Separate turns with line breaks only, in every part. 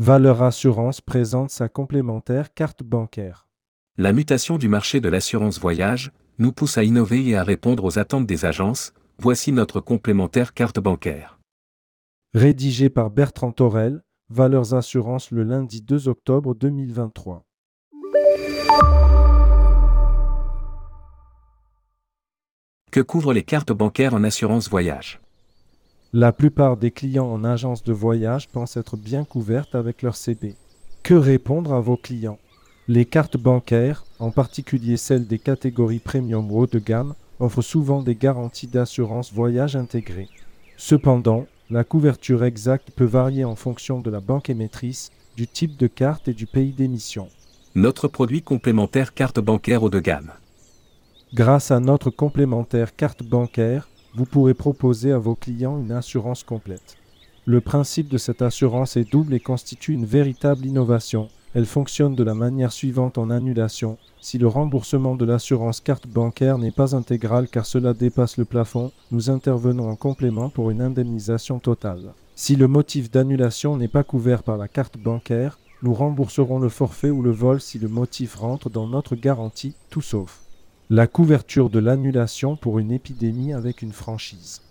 Valeur Assurance présente sa complémentaire carte bancaire.
La mutation du marché de l'assurance voyage nous pousse à innover et à répondre aux attentes des agences. Voici notre complémentaire carte bancaire.
Rédigé par Bertrand Torel, Valeurs Assurance le lundi 2 octobre 2023.
Que couvrent les cartes bancaires en assurance voyage?
La plupart des clients en agence de voyage pensent être bien couvertes avec leur CB. Que répondre à vos clients? Les cartes bancaires, en particulier celles des catégories premium ou haut de gamme, offrent souvent des garanties d'assurance voyage intégrées. Cependant, la couverture exacte peut varier en fonction de la banque émettrice, du type de carte et du pays d'émission.
Notre produit complémentaire carte bancaire haut de gamme.
Grâce à notre complémentaire carte bancaire, vous pourrez proposer à vos clients une assurance complète. Le principe de cette assurance est double et constitue une véritable innovation. Elle fonctionne de la manière suivante en annulation. Si le remboursement de l'assurance carte bancaire n'est pas intégral car cela dépasse le plafond, nous intervenons en complément pour une indemnisation totale. Si le motif d'annulation n'est pas couvert par la carte bancaire, nous rembourserons le forfait ou le vol si le motif rentre dans notre garantie, tout sauf la couverture de l'annulation pour une épidémie avec une franchise.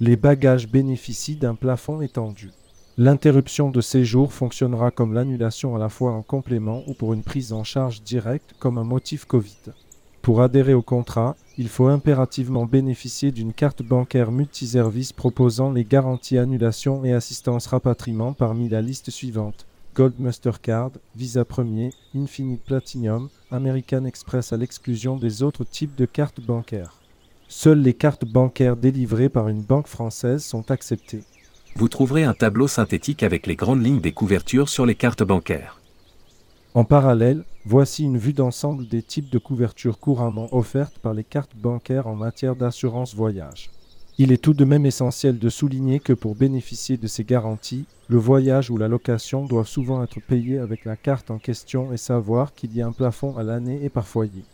Les bagages bénéficient d'un plafond étendu. L'interruption de séjour fonctionnera comme l'annulation à la fois en complément ou pour une prise en charge directe comme un motif Covid. Pour adhérer au contrat, il faut impérativement bénéficier d'une carte bancaire multiservice proposant les garanties annulation et assistance rapatriement parmi la liste suivante. Gold Mastercard, Visa Premier, Infinite Platinum, American Express à l'exclusion des autres types de cartes bancaires. Seules les cartes bancaires délivrées par une banque française sont acceptées.
Vous trouverez un tableau synthétique avec les grandes lignes des couvertures sur les cartes bancaires.
En parallèle, voici une vue d'ensemble des types de couvertures couramment offertes par les cartes bancaires en matière d'assurance voyage. Il est tout de même essentiel de souligner que pour bénéficier de ces garanties, le voyage ou la location doivent souvent être payés avec la carte en question et savoir qu'il y a un plafond à l'année et par foyer.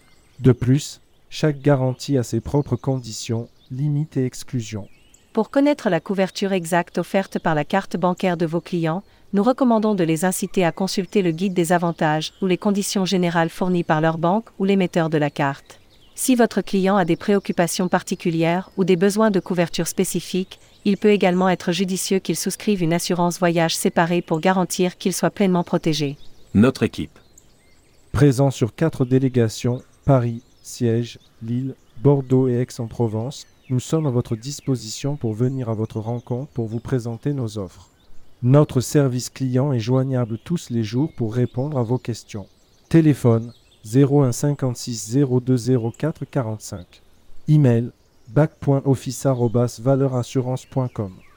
De plus, chaque garantie a ses propres conditions, limites et exclusions.
Pour connaître la couverture exacte offerte par la carte bancaire de vos clients, nous recommandons de les inciter à consulter le guide des avantages ou les conditions générales fournies par leur banque ou l'émetteur de la carte. Si votre client a des préoccupations particulières ou des besoins de couverture spécifiques, il peut également être judicieux qu'il souscrive une assurance voyage séparée pour garantir qu'il soit pleinement protégé.
Notre équipe.
Présent sur quatre délégations, Paris, Siège, Lille, Bordeaux et Aix-en-Provence, nous sommes à votre disposition pour venir à votre rencontre pour vous présenter nos offres. Notre service client est joignable tous les jours pour répondre à vos questions. Téléphone 01 56 0204 45. Email bac.office.valeurassurance.com